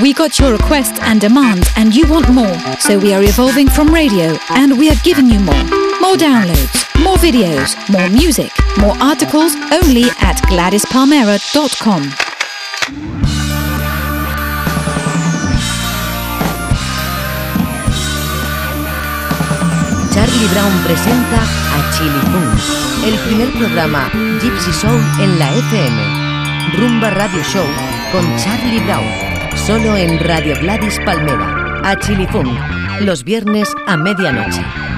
We got your requests and demands, and you want more. So we are evolving from radio, and we are giving you more. More downloads, more videos, more music, more articles, only at GladysPalmera.com. Charlie Brown presenta a Chili Boom, el primer programa Gypsy Soul en la FM. Rumba Radio Show con Charlie Brown, solo en Radio Gladys Palmera, a Chili Boom, los viernes a medianoche.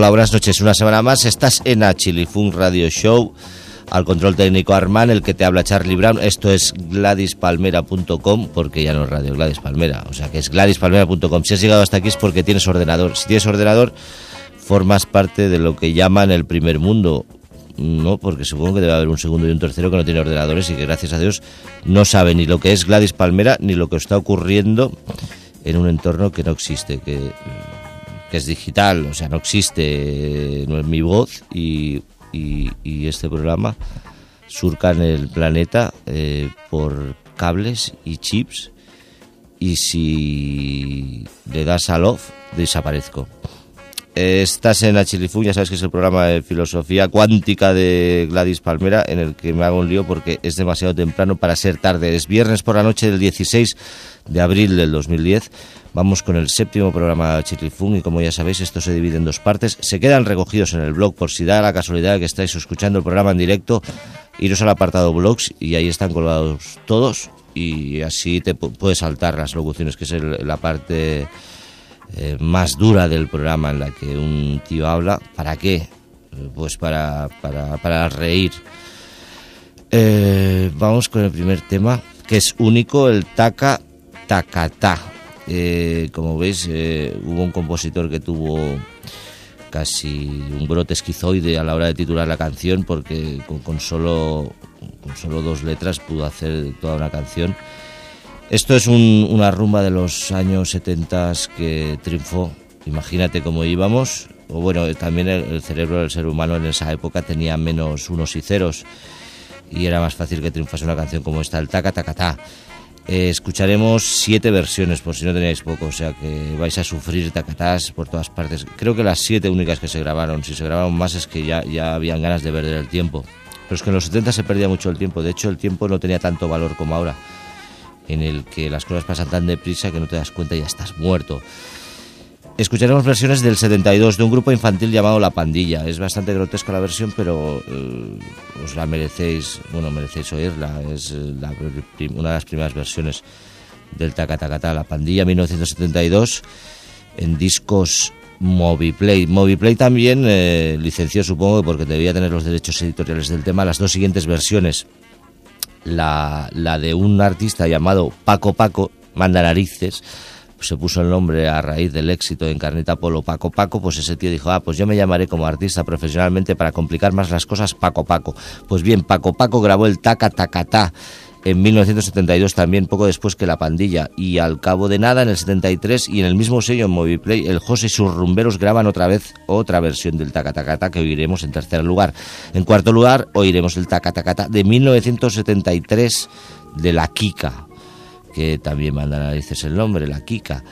Hola, buenas noches. Una semana más estás en a Chilifun Radio Show. Al control técnico Armán, el que te habla Charlie Brown. Esto es GladysPalmera.com, porque ya no es Radio Gladys Palmera, o sea que es GladysPalmera.com. Si has llegado hasta aquí es porque tienes ordenador. Si tienes ordenador, formas parte de lo que llaman el primer mundo. No, porque supongo que debe haber un segundo y un tercero que no tiene ordenadores y que gracias a Dios no sabe ni lo que es Gladys Palmera ni lo que está ocurriendo en un entorno que no existe, que es digital, o sea, no existe, no es mi voz y, este programa surca en el planeta eh, por cables y chips y si le das al off desaparezco. Estás en Achilifu, ya sabes que es el programa de filosofía cuántica de Gladys Palmera, en el que me hago un lío porque es demasiado temprano para ser tarde. Es viernes por la noche del 16 de abril del 2010 Vamos con el séptimo programa de Chitlifun y como ya sabéis esto se divide en dos partes. Se quedan recogidos en el blog por si da la casualidad que estáis escuchando el programa en directo. Iros al apartado blogs y ahí están colgados todos y así te puedes saltar las locuciones que es la parte eh, más dura del programa en la que un tío habla. ¿Para qué? Pues para, para, para reír. Eh, vamos con el primer tema que es único, el taca tacatá. Eh, como veis, eh, hubo un compositor que tuvo casi un brote esquizoide a la hora de titular la canción porque con, solo, con solo dos letras pudo hacer toda una canción. Esto es una rumba de los años 70 que triunfó. Imagínate cómo íbamos. O bueno, también el, cerebro del ser humano en esa época tenía menos unos y ceros y era más fácil que triunfase una canción como esta, el taca taca ta. Eh, escucharemos siete versiones, por si no tenéis poco, o sea que vais a sufrir tacatás por todas partes. Creo que las siete únicas que se grabaron, si se grabaron más es que ya, ya habían ganas de perder el tiempo. Pero es que en los 70 se perdía mucho el tiempo, de hecho el tiempo no tenía tanto valor como ahora, en el que las cosas pasan tan deprisa que no te das cuenta y ya estás muerto. Escucharemos versiones del 72 de un grupo infantil llamado La Pandilla. Es bastante grotesca la versión, pero eh, os la merecéis, bueno, merecéis oírla. Es eh, una de las primeras versiones del Tacatacata, La Pandilla 1972, en discos Moviplay. Moviplay también eh, licenció, supongo, porque debía tener los derechos editoriales del tema, las dos siguientes versiones. La, la de un artista llamado Paco Paco, manda narices se puso el nombre a raíz del éxito en Carnita Polo Paco Paco, pues ese tío dijo, ah, pues yo me llamaré como artista profesionalmente para complicar más las cosas Paco Paco. Pues bien, Paco Paco grabó el Taca Tacatá en 1972 también, poco después que La Pandilla, y al cabo de nada, en el 73, y en el mismo sello en Moviplay, el José y sus rumberos graban otra vez otra versión del Taca Tacata que oiremos en tercer lugar. En cuarto lugar, oiremos el Taca Tacata de 1973 de La Kika que también manda a dices el nombre, la Kika.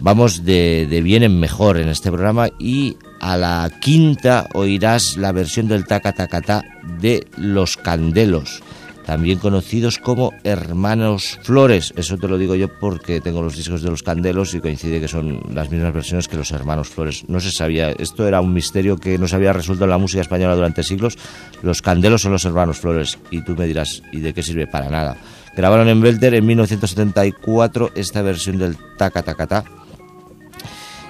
Vamos de, de, bien en mejor en este programa y a la quinta oirás la versión del taca ta de Los Candelos, también conocidos como Hermanos Flores. Eso te lo digo yo porque tengo los discos de Los Candelos y coincide que son las mismas versiones que los Hermanos Flores. No se sabía, esto era un misterio que no se había resuelto en la música española durante siglos. Los Candelos son los Hermanos Flores y tú me dirás, ¿y de qué sirve? Para nada. Grabaron en Belter en 1974 esta versión del Taca Taca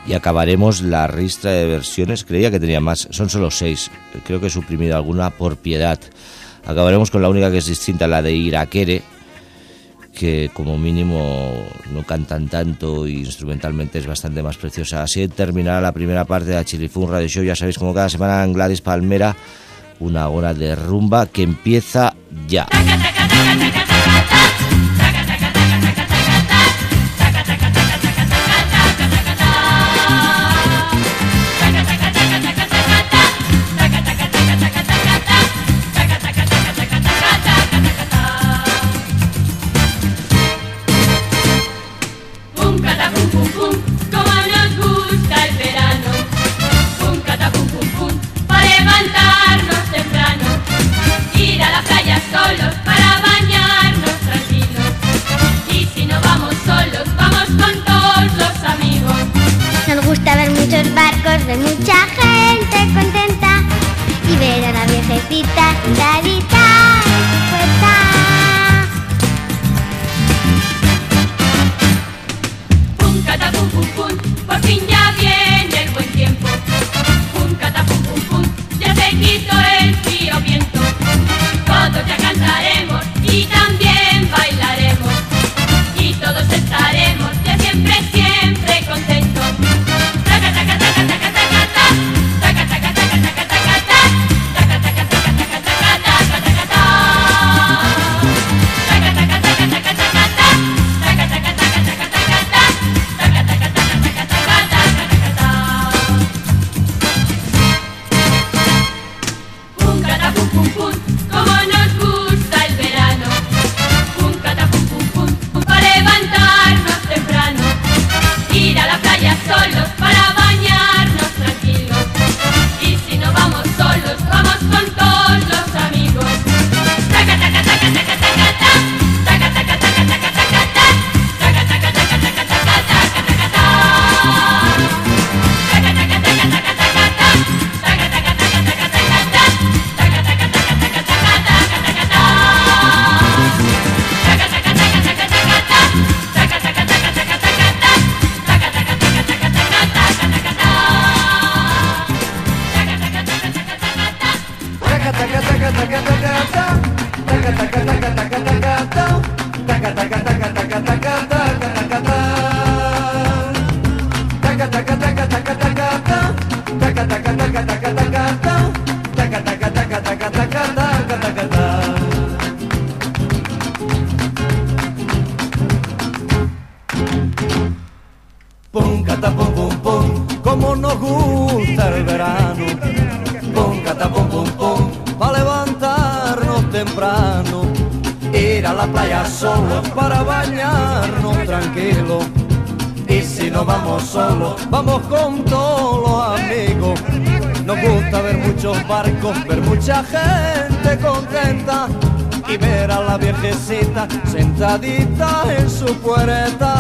y acabaremos la ristra de versiones. Creía que tenía más, son solo seis. Creo que he suprimido alguna por piedad. Acabaremos con la única que es distinta, la de Iraquere, que como mínimo no cantan tanto y instrumentalmente es bastante más preciosa. Así terminará la primera parte de la Chilifun Radio Show, ya sabéis como cada semana en Gladys Palmera, una hora de rumba que empieza ya. Y si no vamos solos, vamos con todos los amigos. Nos gusta ver muchos barcos, ver mucha gente contenta y ver a la viejecita sentadita en su puerta.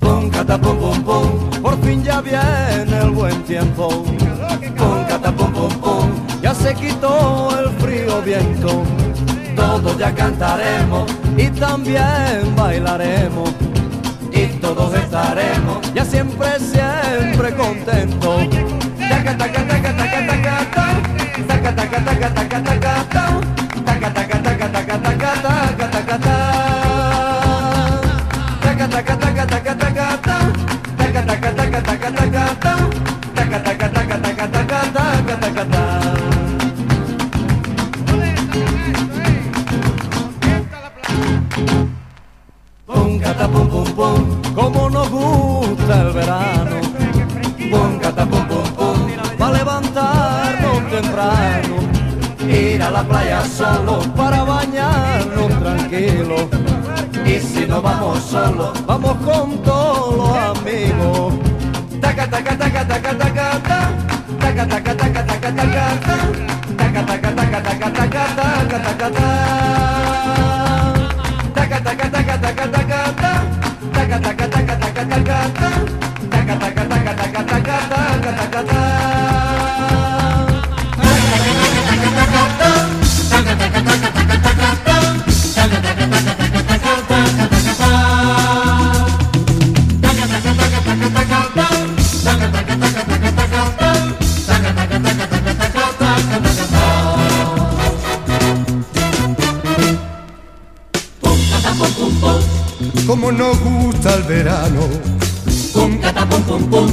Pum, cata, pum, pum, pum, por fin ya viene el buen tiempo. Pum, cata, pum, pum, pum se quitó el frío viento. Todos ya cantaremos y también bailaremos y todos estaremos ya siempre, siempre contentos. a la playa solo para bañarnos tranquilo. Y si no vamos solo, vamos con todos los amigos. Taca, nos gusta el verano. Pum, cata, pum, pum, pum.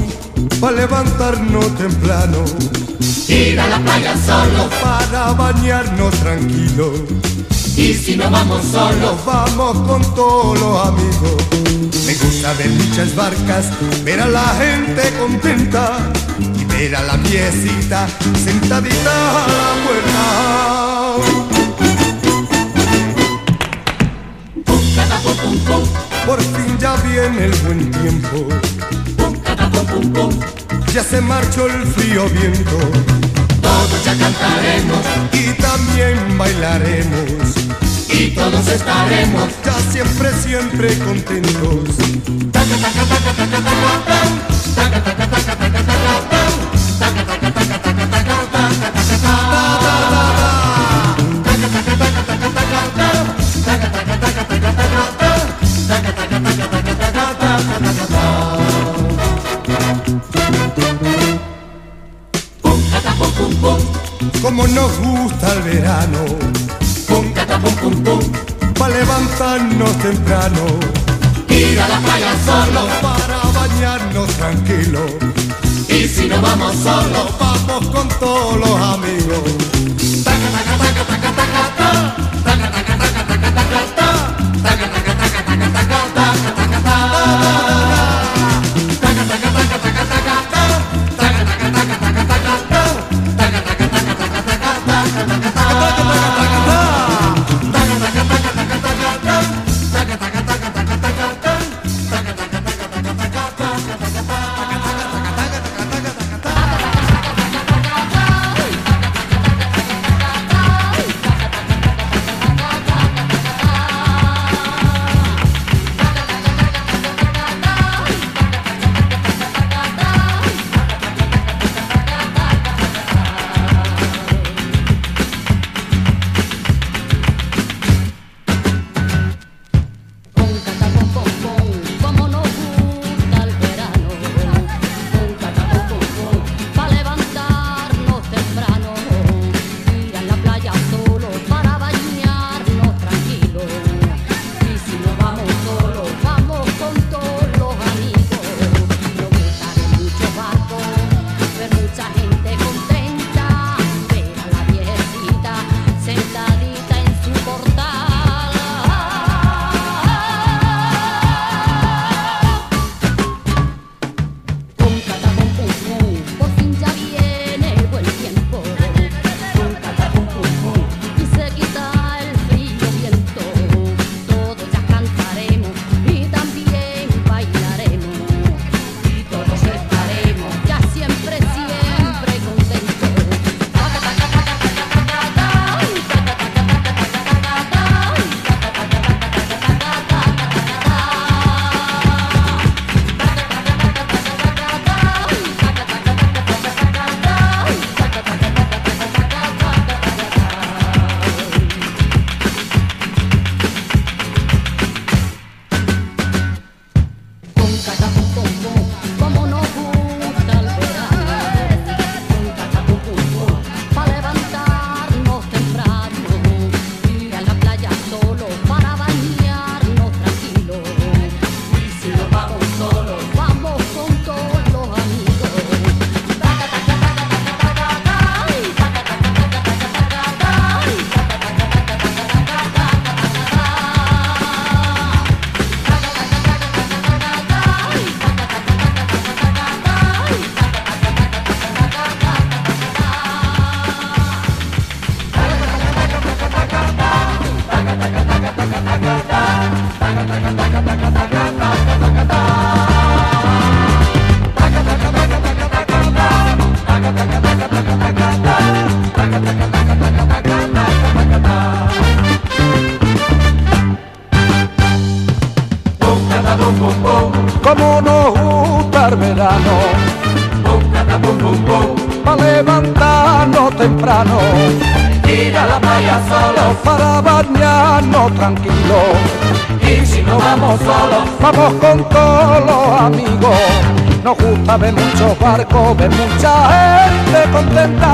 Para levantarnos temprano. Ir a la playa solo. Para bañarnos tranquilos. Y si no vamos solos, vamos con todos los amigos. Me gusta ver muchas barcas, ver a la gente contenta y ver a la viejita sentadita a la puerta. Por fin ya viene el buen tiempo. Ya se marchó el frío viento. Todos ya cantaremos y también bailaremos. Y todos estaremos ya siempre, siempre contentos. Como nos gusta el verano, pum, cata, pum, pum, pum. Pa' levantarnos temprano, ir a la playa solo, para bañarnos tranquilo. Y si no vamos solos, vamos con todos los amigos. vamos tranquilos. Y si no vamos solos, vamos con todos los amigos. Nos gusta ver muchos barcos, ver mucha gente contenta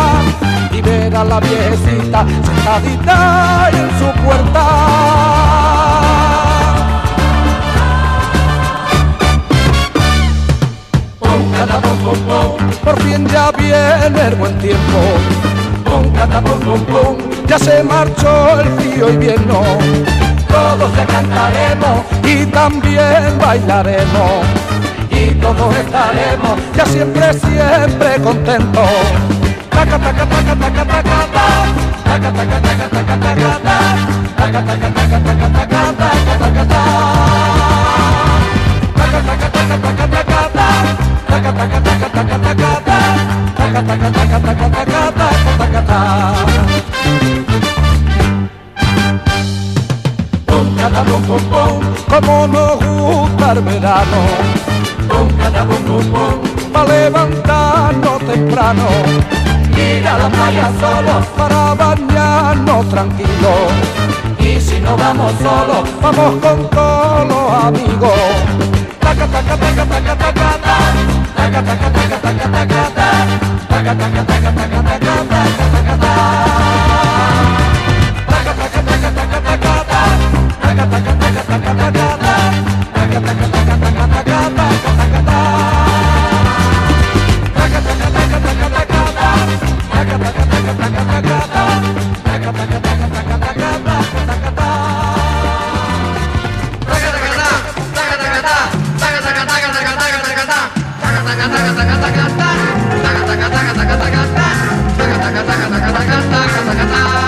y ver a la viejecita sentadita en su puerta. Por fin ya viene el buen tiempo. Pum, cata, pum, pum. Ya se marchó el frío invierno todos te cantaremos y también bailaremos. y todos estaremos. Ya siempre, siempre contentos. Taca, taca, taca, taca, taca, ta. Taca taca taca taca taca ta, taca taca taca taca taca ta, taca taca ta. Taca taca taca Como nos gusta verano, pum, para levantarnos temprano, ir a la playa solos para bañarnos tranquilos. y si no vamos solos, Vamos con todos los amigos. Taca, taca, taka taka taka taka taka taka taka taka taka taka taka taka taka taka taka taka taka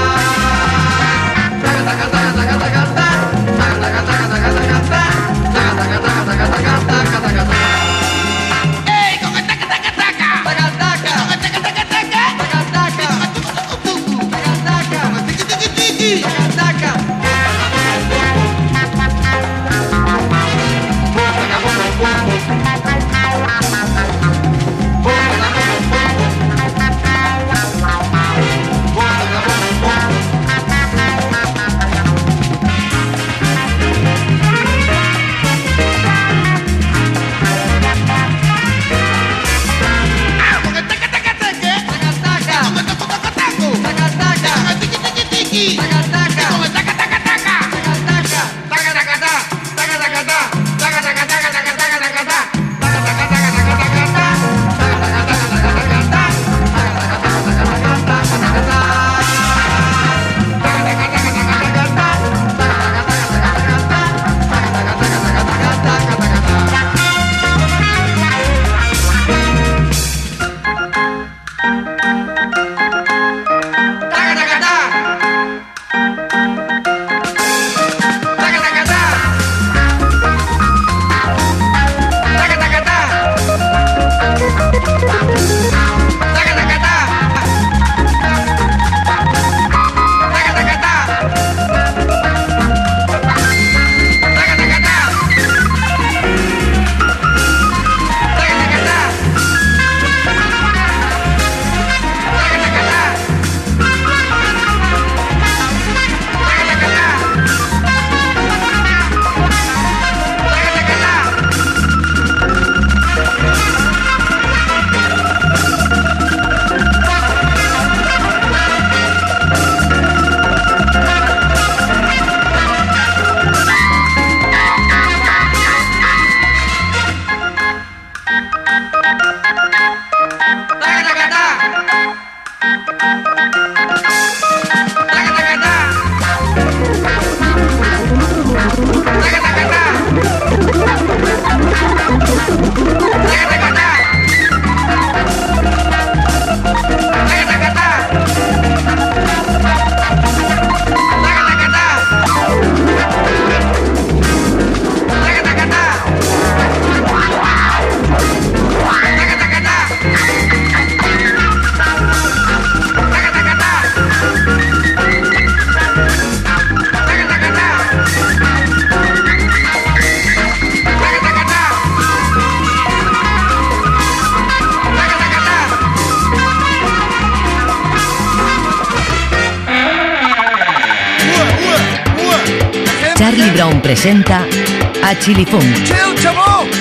Chili Funk,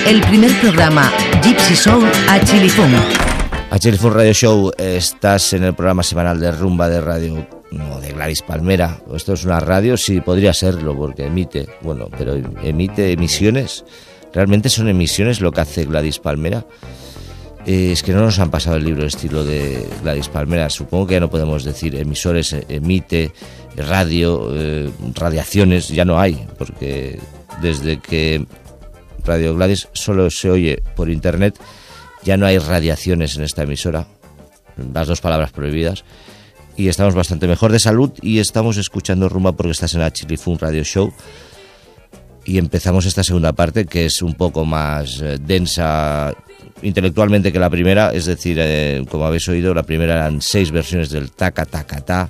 el primer programa Gypsy Soul a Chili Funk. A Chilifun Radio Show estás en el programa semanal de rumba de radio no, de Gladys Palmera. Esto es una radio, sí, podría serlo, porque emite, bueno, pero emite emisiones. Realmente son emisiones lo que hace Gladys Palmera. Eh, es que no nos han pasado el libro de estilo de Gladys Palmera. Supongo que ya no podemos decir emisores, eh, emite, radio, eh, radiaciones, ya no hay, porque desde que Radio Gladys solo se oye por internet, ya no hay radiaciones en esta emisora, las dos palabras prohibidas, y estamos bastante mejor de salud y estamos escuchando Rumba porque estás en la Chilifun Radio Show. Y empezamos esta segunda parte que es un poco más densa intelectualmente que la primera, es decir, eh, como habéis oído, la primera eran seis versiones del taca taca ta.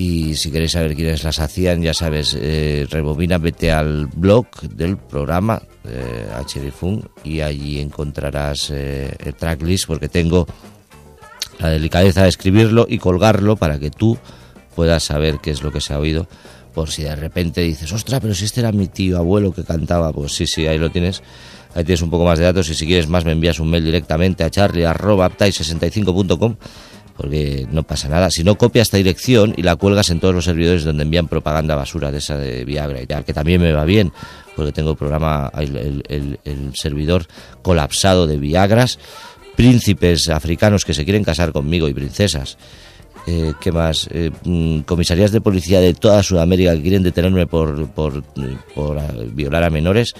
Y si queréis saber quiénes las hacían, ya sabes, eh, rebobina, vete al blog del programa eh, y allí encontrarás eh, el tracklist porque tengo la delicadeza de escribirlo y colgarlo para que tú puedas saber qué es lo que se ha oído. Por si de repente dices, ostras, pero si este era mi tío abuelo que cantaba, pues sí, sí, ahí lo tienes Ahí tienes un poco más de datos y si quieres más me envías un mail directamente a charlie.aptai65.com porque no pasa nada. Si no, copia esta dirección y la cuelgas en todos los servidores donde envían propaganda basura de esa de Viagra y tal, que también me va bien, porque tengo el programa, el, servidor colapsado de Viagras, príncipes africanos que se quieren casar conmigo y princesas. Eh, ¿Qué más? Eh, mm, comisarías de policía de toda Sudamérica que quieren detenerme por, por, por violar a menores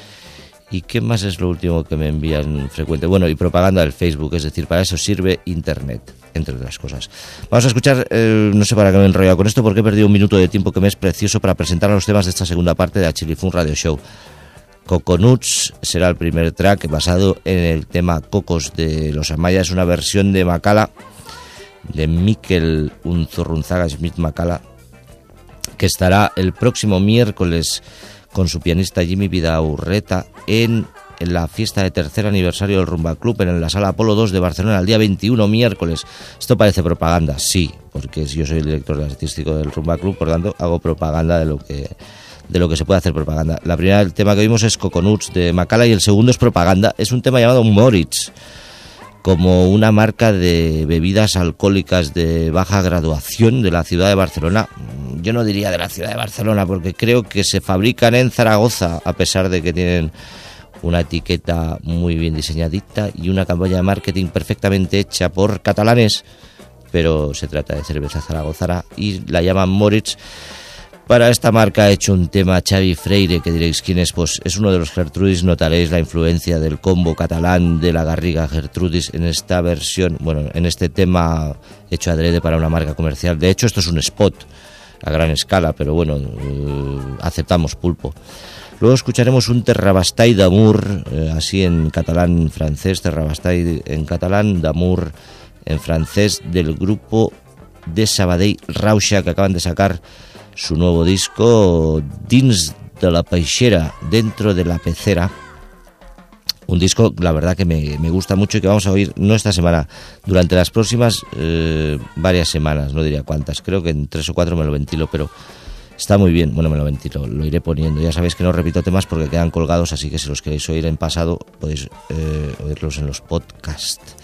¿Y qué más es lo último que me envían frecuente? Bueno, y propaganda del Facebook, es decir, para eso sirve Internet, entre otras cosas. Vamos a escuchar, eh, no sé para qué me he enrollado con esto, porque he perdido un minuto de tiempo que me es precioso para presentar los temas de esta segunda parte de Achilifun Radio Show. Coconuts será el primer track basado en el tema Cocos de los Amaya. Es una versión de Macala, de Mikel Unzorrunzaga Smith Macala, que estará el próximo miércoles con su pianista Jimmy Vidaurreta en, la fiesta de tercer aniversario del Rumba Club en la sala Apolo 2 de Barcelona el día 21 miércoles. Esto parece propaganda, sí, porque yo soy el director artístico del Rumba Club, por tanto hago propaganda de lo que de lo que se puede hacer propaganda. La primera el tema que vimos es Coconuts de Macala y el segundo es propaganda, es un tema llamado Moritz como una marca de bebidas alcohólicas de baja graduación de la ciudad de Barcelona. Yo no diría de la ciudad de Barcelona porque creo que se fabrican en Zaragoza a pesar de que tienen una etiqueta muy bien diseñadita y una campaña de marketing perfectamente hecha por catalanes, pero se trata de cerveza zaragozara y la llaman Moritz para esta marca ha hecho un tema Xavi Freire, que diréis quién es, pues es uno de los Gertrudis, notaréis la influencia del combo catalán de la Garriga Gertrudis en esta versión, bueno, en este tema hecho adrede para una marca comercial. De hecho, esto es un spot a gran escala, pero bueno, eh, aceptamos pulpo. Luego escucharemos un Terrabastay d'Amour, eh, así en catalán francés, Terrabastay en catalán, d'Amour en francés, del grupo de Sabadell Rausha, que acaban de sacar su nuevo disco Dins de la Peixera, dentro de la pecera. Un disco, la verdad, que me, gusta mucho y que vamos a oír no esta semana, durante las próximas eh, varias semanas, no diría cuántas, creo que en tres o cuatro me lo ventilo, pero está muy bien. Bueno, me lo ventilo, lo iré poniendo. Ya sabéis que no repito temas porque quedan colgados, así que si los queréis oír en pasado, podéis eh, oírlos en los podcasts.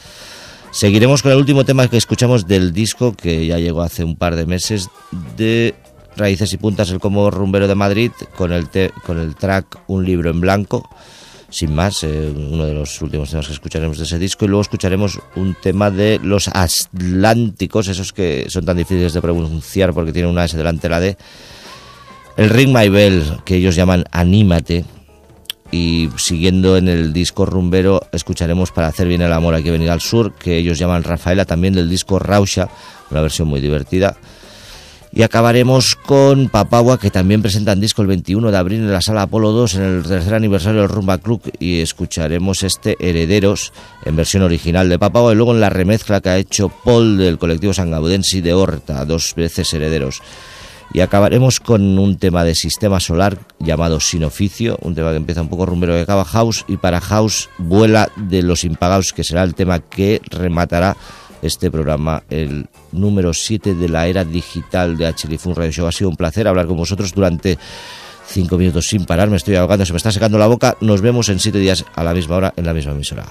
Seguiremos con el último tema que escuchamos del disco que ya llegó hace un par de meses de Raíces y Puntas, el como rumbero de Madrid, con el, con el track Un libro en blanco. Sin más, eh, uno de los últimos temas que escucharemos de ese disco. Y luego escucharemos un tema de los Atlánticos, esos que son tan difíciles de pronunciar porque tienen una S delante de la D. El Ring My Bell, que ellos llaman Anímate. Y siguiendo en el disco rumbero, escucharemos Para hacer bien el amor hay que venir al sur, que ellos llaman Rafaela, también del disco Rausha, una versión muy divertida. Y acabaremos con Papagua, que también presentan disco el 21 de abril en la sala Apolo 2 en el tercer aniversario del Rumba Club. Y escucharemos este Herederos en versión original de Papagua y luego en la remezcla que ha hecho Paul del colectivo Sangaudensi de Horta, dos veces Herederos. Y acabaremos con un tema de sistema solar llamado Sin Oficio, un tema que empieza un poco rumbero que acaba House. Y para House, Vuela de los Impagados, que será el tema que rematará este programa, el número 7 de la era digital de HLFUN Radio Show. Ha sido un placer hablar con vosotros durante cinco minutos sin parar. Me estoy ahogando, se me está secando la boca. Nos vemos en siete días a la misma hora en la misma emisora.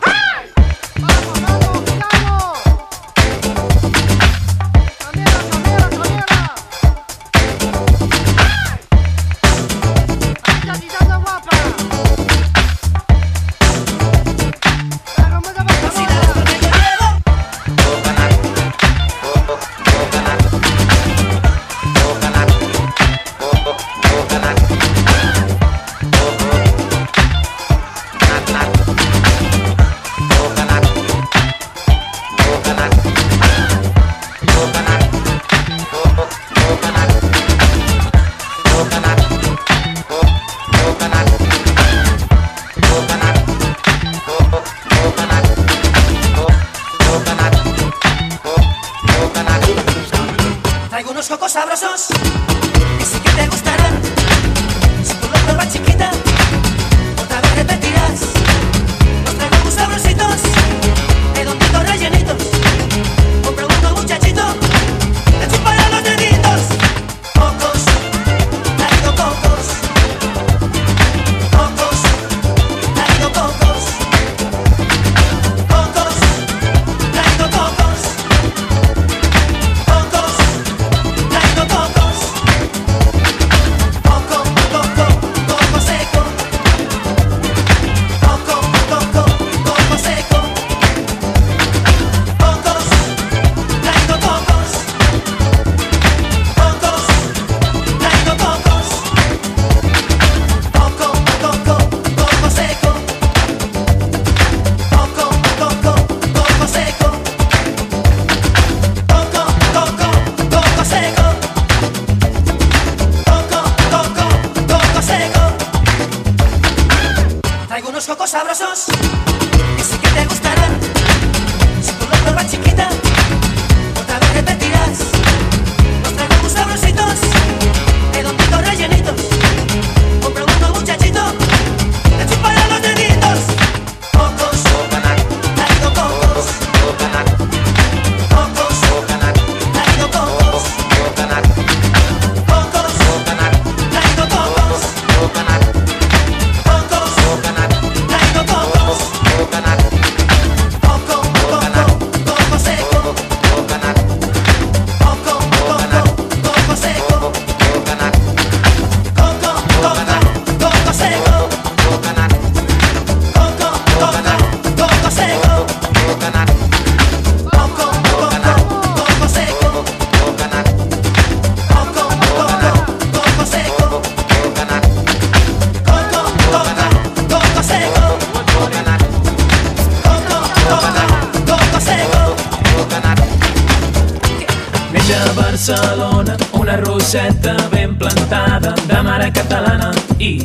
Mare catalana i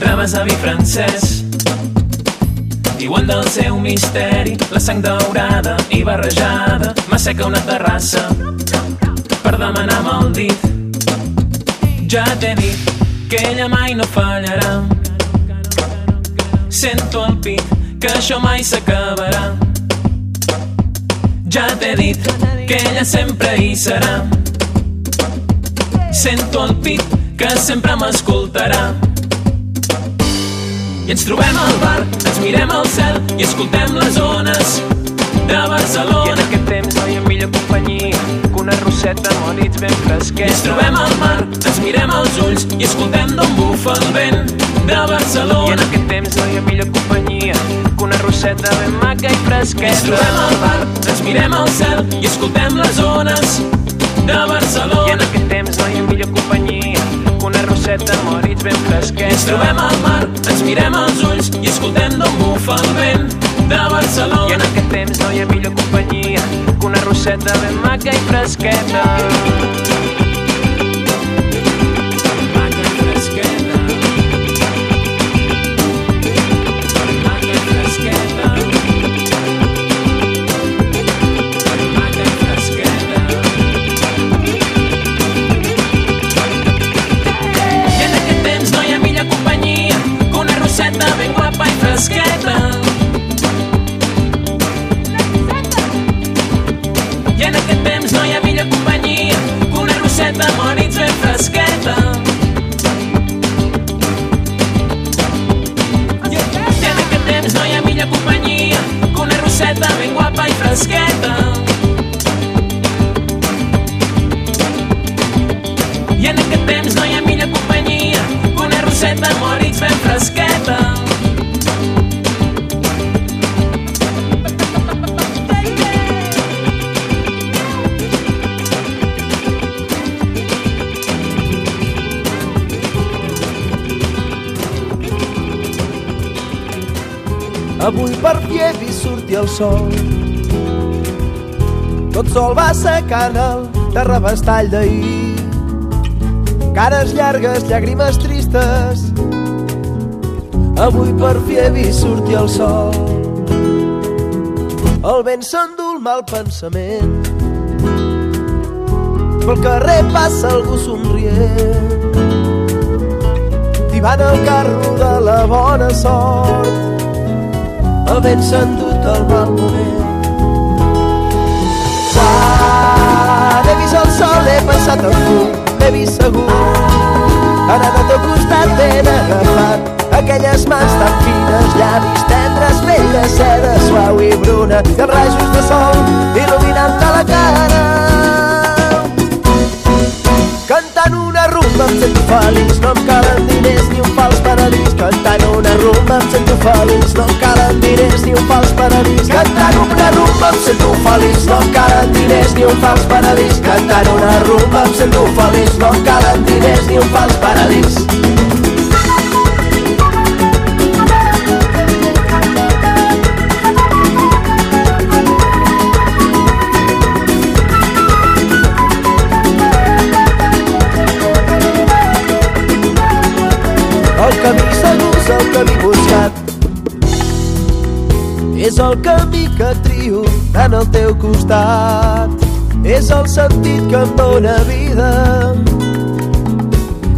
rebes avi francès. Diuen del seu misteri la sang daurada i barrejada m'asseca una terrassa per demanar amb el dit. Ja t'he dit que ella mai no fallarà. Sento al pit que això mai s'acabarà. Ja t'he dit que ella sempre hi serà. Sento al pit que sempre m'escoltarà. I ens trobem al bar, ens mirem al cel i escoltem les ones de Barcelona. I en aquest temps no hi ha millor companyia que una roseta amb dits ben I ens trobem al mar, ens mirem als ulls i escoltem d'on bufa el vent de I en Barcelona. aquest temps no hi ha millor companyia que una roseta ben maca i Ens fresqueta. trobem al bar, ens mirem al cel i escoltem les ones de I Barcelona. en aquest temps no hi ha millor companyia roseta amb dits ben Ens fresquets. trobem al mar, ens mirem als ulls i escoltem d'on bufa el vent de I en Barcelona. aquest temps no hi ha millor companyia que una roseta ben maca i fresqueta. Ben guapa i fresqueta. I en aquest temps no hi ha millor companyia que una roseta hòrits ben fresqueta. Avui per fi he vist sortir el sol. Tot sol va secant el terrabastall d'ahir. Cares llargues, llàgrimes tristes. Avui per fi he vist sortir el sol. El vent s'endú el mal pensament. pel carrer passa algú somrient tibant el carro de la bona sort el vent s'ha endut el mal moment quan he vist el sol he passat el fum l'he vist segur anat al teu costat ben agafat aquelles mans tan fines, llavis tendres, pell de seda suau i bruna i els rajos de sol il·luminant-te la cara. Rumba em sento feliç, no em calen diners ni un fals paradís. Cantant una rumba em sento feliç, no em calen diners ni un fals paradís. Cantant una rumba em sento feliç, no em calen diners ni un fals paradís. Cantant una rumba em sento feliç, no em calen diners ni un fals paradís. El camí buscat. És el camí que trio en el teu costat. És el sentit que em dóna vida.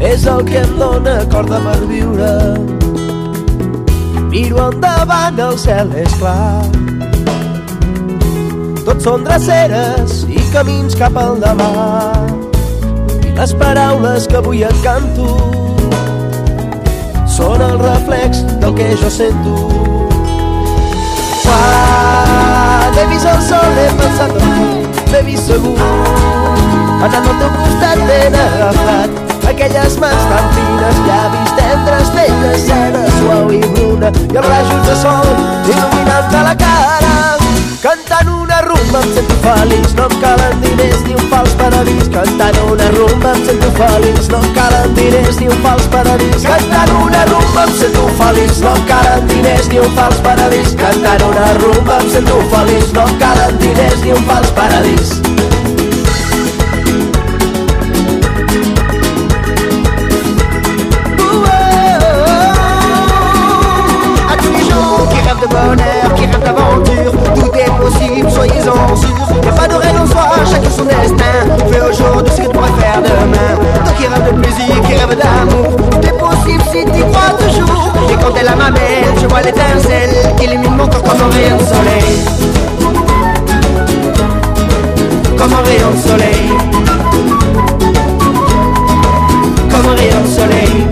És el que em dóna corda per viure. Miro endavant, el cel és clar. Tots són dreceres i camins cap al demà. I les paraules que avui et canto són el reflex del que jo sento. Quan he vist el sol he pensat en tu, l'he vist segur. Anant al teu costat ben agafat, aquelles mans tan fines, llavis tendres, pell de seda suau i bruna, i els rajos de sol il·luminant-te la cara. Cantant una rumba em sento feliç, no em calen diners ni un fals paradís. Cantant una rumba em sento feliç, no em calen diners ni un fals paradís. Cantant una rumba em sento feliç, no em calen diners ni un fals paradís. Cantant una rumba em sento feliç, no em calen diners ni un fals paradís. Tous les gens qui rêvent de bonheur, qui rêvent d'aventure, tout est possible, soyez-en sûrs. Y'a pas de règle en soi, chacun son destin. Fais aujourd'hui ce que tu pourrais faire demain. Toi qui rêves de plaisir, qui rêves d'amour, tout possible si tu crois toujours. Et quand elle a ma mère, je vois l'étincelle qui illumine mon corps comme un rayon de soleil. Comme un rayon de soleil. Comme un rayon de soleil.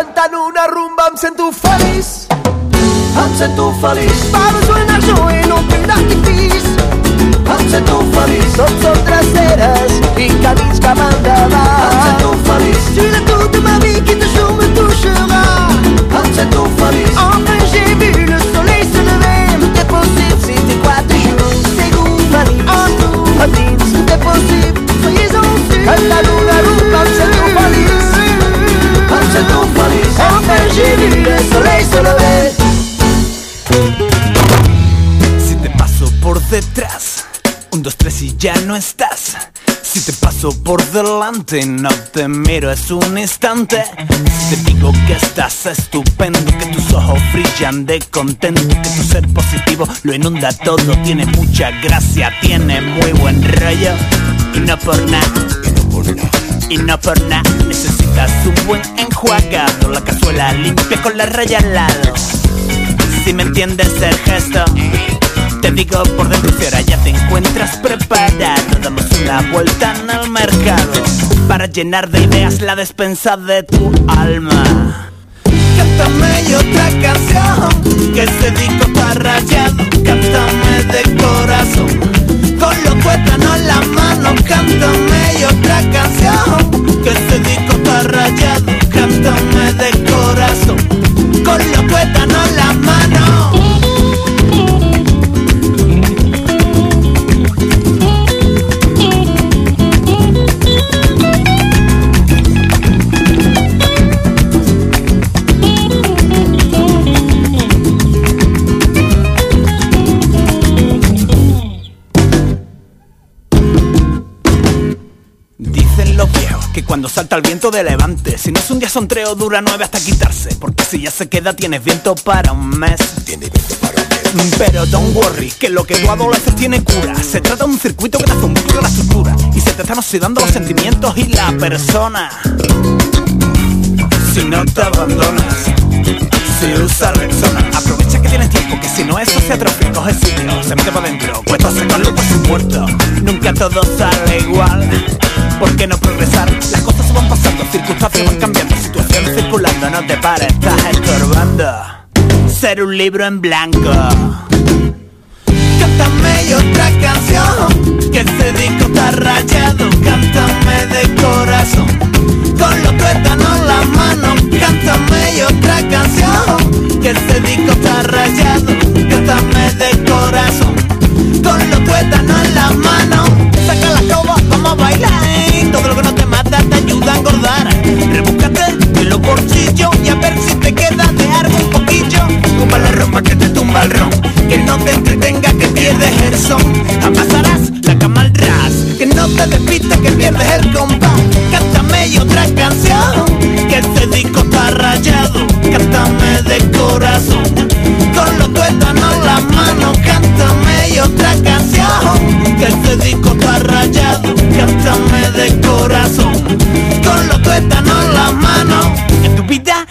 Cantant una rumba em sento feliç, em sento feliç. Pas besoin d'argent et non plus d'artifice. Em sento feliç. Tots són dreceres i camins cap endavant. Dos, tres y ya no estás. Si te paso por delante, no te miro, es un instante. Si te digo que estás estupendo, que tus ojos brillan de contento, que tu ser positivo lo inunda todo, tiene mucha gracia, tiene muy buen rollo. Y no por nada, y no por nada, necesitas un buen enjuagado, la cazuela limpia con la raya al lado. Si me entiendes el gesto Te digo por dentro si ya te encuentras preparado. Damos una vuelta en el mercado Para llenar de ideas la despensa de tu alma. Cántame y otra canción Que ese disco está rayado Cántame de corazón Con los cuétanos en la mano. Cántame y otra canción Que ese disco está rayado Cántame de corazón Con los cuando salta el viento de levante. Si no es un día sontreo, dura nueve hasta quitarse. Porque si ya se queda, tienes viento para un mes. Tienes viento para un mes. Pero don't worry, que lo que tú adoleces tiene cura. Se trata de un circuito que te hace un la estructura. Y se te están oxidando los sentimientos y la persona. Si no te abandonas, si usas Rexona, aprovecha que tienes tiempo, que si no eso se atrofia, coge sitio, se mete para adentro, cuesta sacarlo por su muerto. Nunca todo sale igual. ¿Por qué no progresar? Las cosas se van pasando, circunstancias van cambiando, situaciones circulando, no te pares, estás estorbando. Ser un libro en blanco. Cántame y otra canción, que ese disco está rayado, cántame de corazón. Con los tuétanos en las manos, cántame y otra canción, que ese disco está rayado, cántame de corazón. Con los tuétanos en las manos, saca la coba, vamos a bailar. Bolsillos y a ver si te queda de algo un poquillo. Tumba la ropa que te tumba el ron, que no te entretenga que pierdes el son. Amasarás la cama al ras, que no te despistes que pierdes el compás. Cántame y otra canción,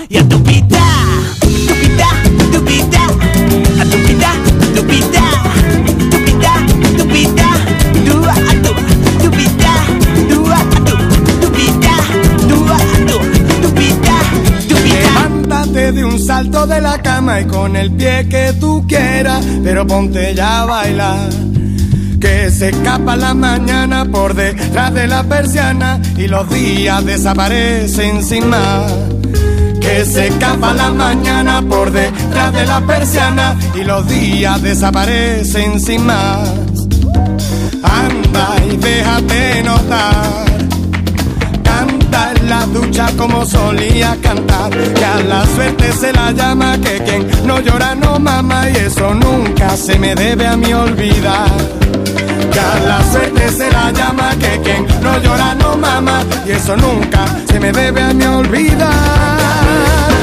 y a tu vida, tu vida, tu vida, a tu vida, tu vida, tu vida, tu vida, tu a tu, tu vida, tu a tu, tu vida, tu a tu, tu vida, tu vida. Levántate de un salto de la cama y con el pie que tú quieras, pero ponte ya a bailar. Que se escapa la mañana por detrás de la persiana y los días desaparecen sin más. Se escapa la mañana por detrás de la persiana y los días desaparecen sin más. Anda y déjate notar. Canta en la ducha como solía cantar. Que a la suerte se la llama que quien no llora no mama y eso nunca se me debe a mí olvidar. Que a la suerte se la llama que quien no llora no mama y eso nunca se me debe a mí olvidar.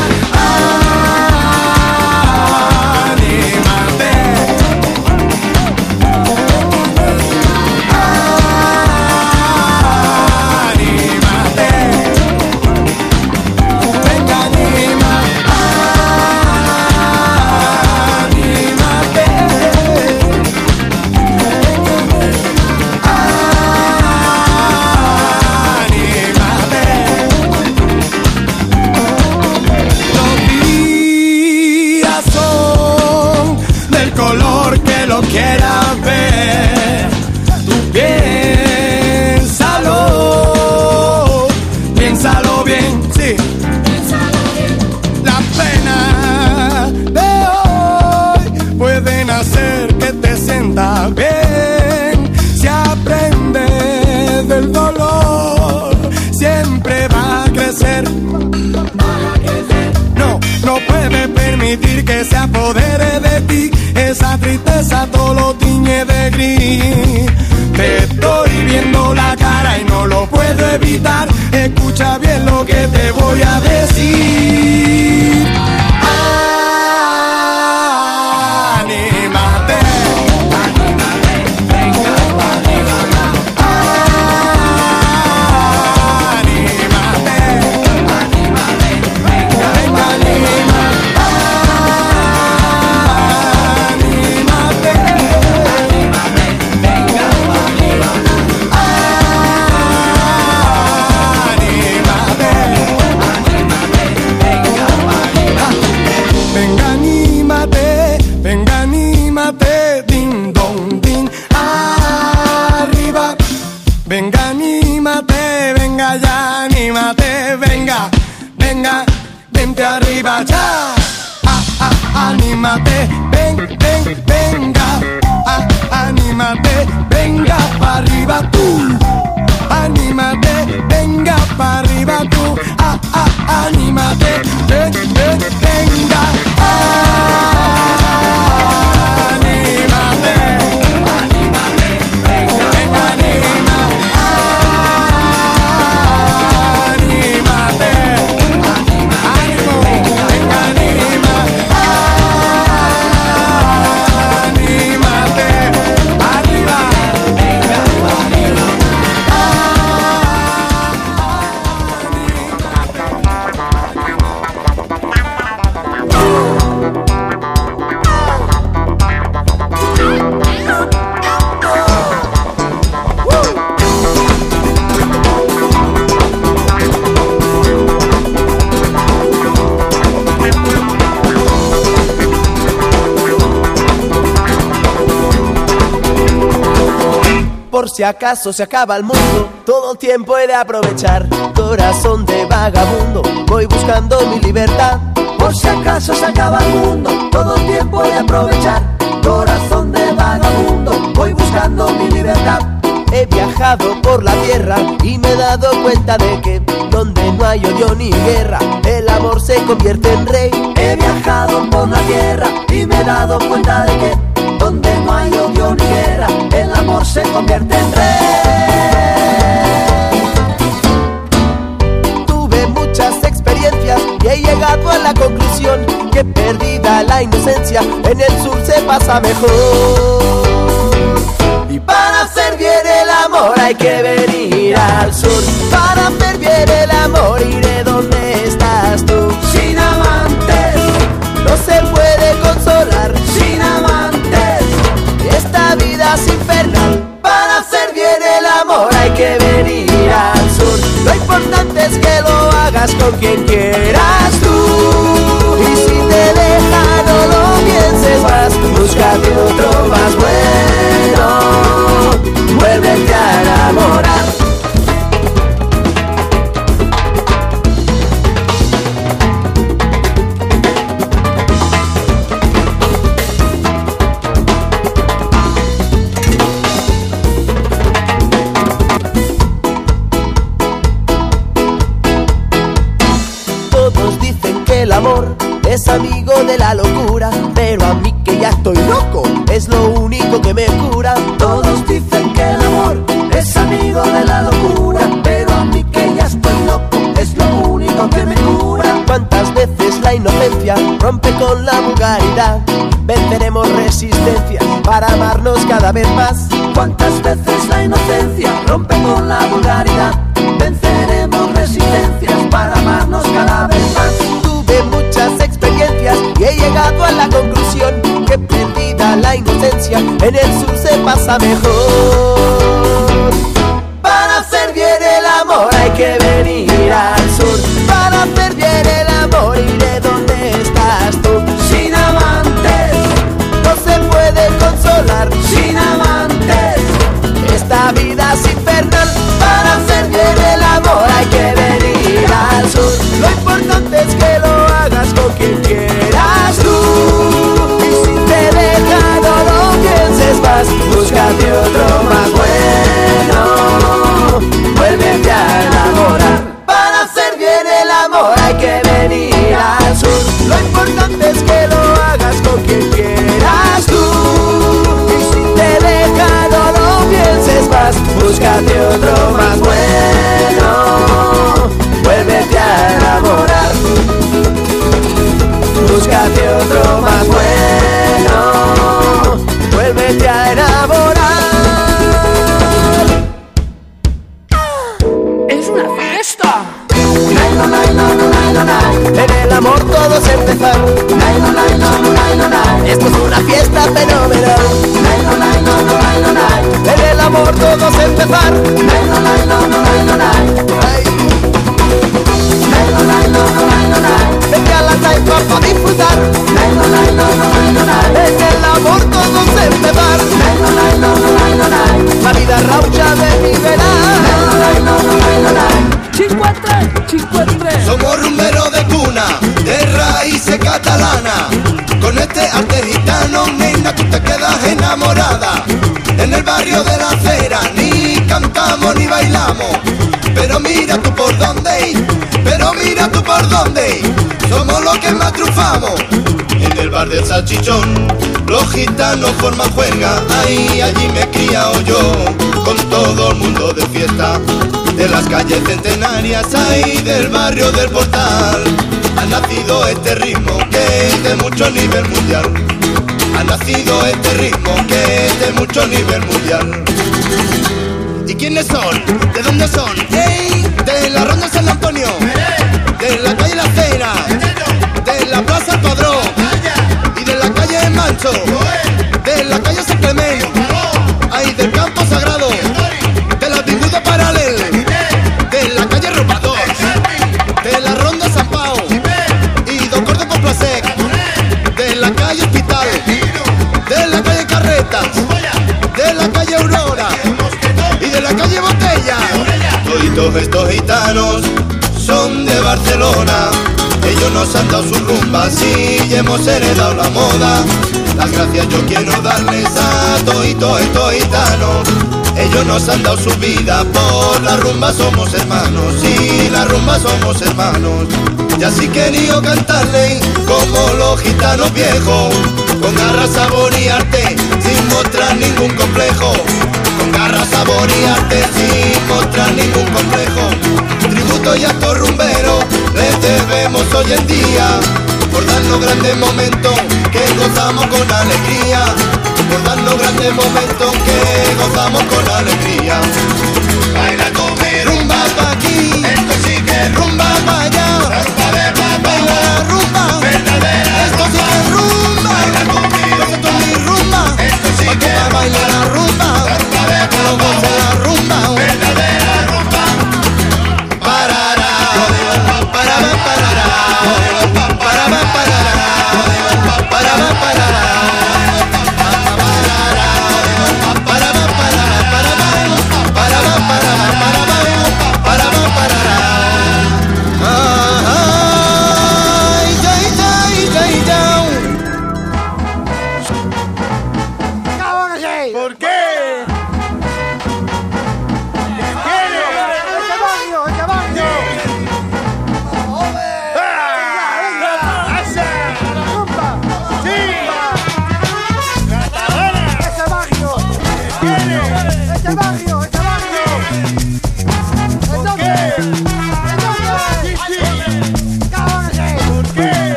Todo lo tiñe de gris. Te estoy viendo la cara y no lo puedo evitar. Escucha bien lo que te voy a decir. Si acaso se acaba el mundo, todo el tiempo he de aprovechar. Corazón de vagabundo, voy buscando mi libertad. Por si acaso se acaba el mundo, todo el tiempo he de aprovechar. Corazón de vagabundo, voy buscando mi libertad. He viajado por la tierra y me he dado cuenta de que donde no hay odio ni guerra, el amor se convierte en rey. He viajado por la tierra y me he dado cuenta de que donde no hay odio ni guerra, el amor se convierte en rey. Tuve muchas experiencias y he llegado a la conclusión que perdida la inocencia, en el sur se pasa mejor. Y para hacer bien el amor hay que venir al sur. Para hacer bien el amor iré donde estás tú. Sin amantes, No se puede consolar infernal. Para hacer bien el amor hay que venir al sur. Lo importante es que lo hagas con quien quieras tú. Y si te deja, no lo pienses más. Búscate otro más bueno. Vuélvete amigo de la locura, pero a mí que ya estoy loco, es lo único que me cura. Todos dicen que el amor es amigo de la locura, pero a mí que ya estoy loco, es lo único que me cura. ¿Cuántas veces la inocencia rompe con la vulgaridad? Venceremos resistencia para amarnos cada vez más. ¿Cuántas veces la inocencia rompe con la vulgaridad? Venceremos resistencias para amarnos cada vez más. Llegado a la conclusión que perdida la inocencia, en el sur se pasa mejor. Búscate otro más bueno. Vuélvete a enamorar. Para hacer bien el amor hay que venir al sur. Lo importante es que lo hagas con quien quieras tú. Y si te deja, no lo pienses más. Búscate otro más bueno. Vuélvete a enamorar. Búscate otro más bueno. Vuélvete a enamorar. Empezar. Esto es una fiesta fenomenal. En el amor todo es empezar. Ay. Gitanos forman juerga. Ahí, allí me he criado yo, con todo el mundo de fiesta. De las calles centenarias, ahí del barrio del portal. Ha nacido este ritmo que es de mucho nivel mundial. Ha nacido este ritmo que es de mucho nivel mundial. ¿Y quiénes son? ¿De dónde son? ¡Ey! De la Ronda San Antonio, de la calle La Cena, calle de la calle San Clemente, ahí del Campo Sagrado, de la Avinguda Paralel, de la calle Robador, de la Ronda San Pau y Don Corte por Placec, de la calle Hospital, de la calle Carretas, de la calle Aurora, Todos estos gitanos son de Barcelona. Ellos nos han dado su rumba, y hemos heredado la moda. Las gracias yo quiero darles a todos estos gitanos. Ellos nos han dado su vida, por la rumba somos hermanos, y la rumba somos hermanos. Y así querido cantarle como los gitanos viejos, con garra, sabor y arte, sin mostrar ningún complejo. Con garra, sabor y arte, sin mostrar ningún complejo. Tributo y acto rumbero, les debemos hoy en día, darnos grandes momentos que gozamos con alegría. Por darnos grandes momentos que gozamos con alegría. Baila come rumba pa' aquí, esto sí que es rumba pa' allá. Rumba de papá, baila la rumba, verdadera Esto sí que es rumba, baila conmigo, esto es mi rumba. Esto sí que es baila la rumba, rumba. De papá, la rumba,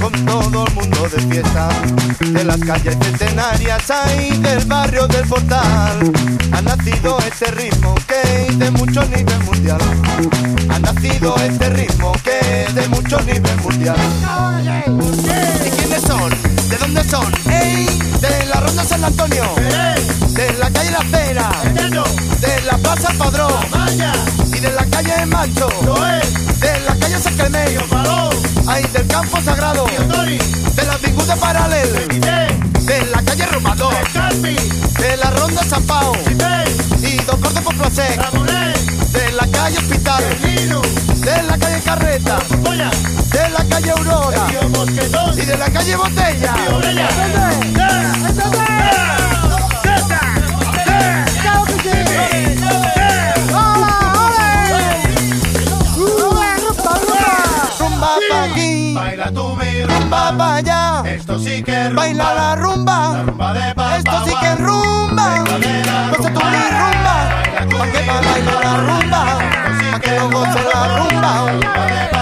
Con todo el mundo de fiesta. De las calles centenarias Ahí del barrio del portal. Ha nacido este ritmo Que es de mucho nivel mundial. Ha nacido este ritmo Que es de mucho nivel mundial. ¿Y quiénes son? ¿De dónde son? ¡Ey! De la Ronda San Antonio. De la calle La Cera. De la Plaza Padrón. Y de la calle Mancho. De la calle San Clemente Campo Sagrado De la Vinguda Paralel De la calle Romador De la Ronda San Pao Y dos cortes por placer De la calle Hospital De la calle Carreta De la calle Aurora Y de la calle Botella rumba pa' allá. Esto sí que es baila la rumba. La rumba de papá, Esto sí que rumba. Goza mi rumba. Pa' que baila la rumba. Pa' que no goce la rumba.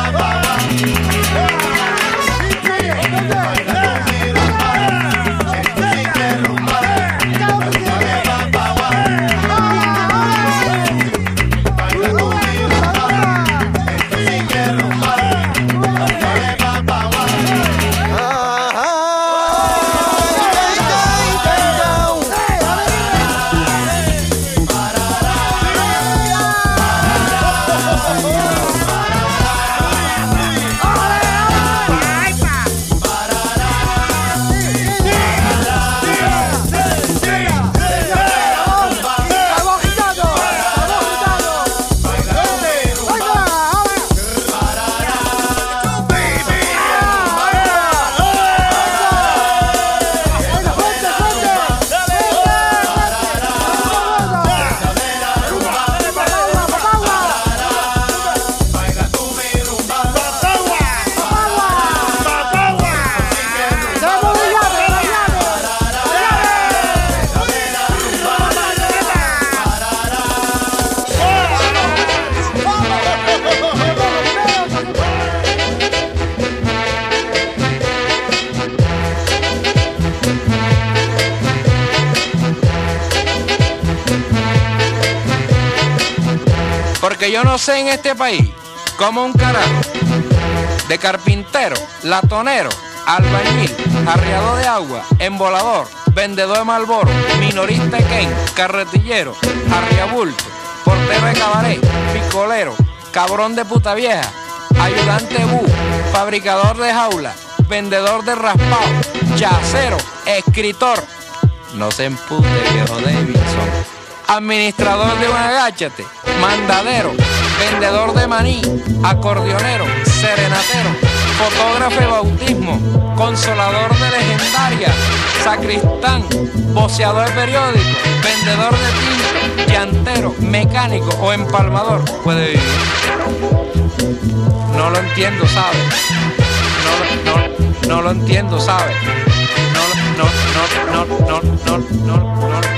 en este país como un carajo de carpintero, latonero, albañil, arreador de agua, embolador, vendedor de malboro, minorista Ken, carretillero, arriabulto, portero de cabaret, picolero, cabrón de puta vieja, ayudante bu, fabricador de jaula, vendedor de raspado, yacero, escritor. No se empute, viejo Davidson. Administrador de un agáchate, mandadero, vendedor de maní, acordeonero, serenatero, fotógrafo de bautismo, consolador de legendaria, sacristán, boceador de periódico, vendedor de tinta, llantero, mecánico o empalmador puede vivir. No lo entiendo, ¿sabes? No, no, no lo entiendo, ¿sabes? No, no, no, no, no, no, no, no. no.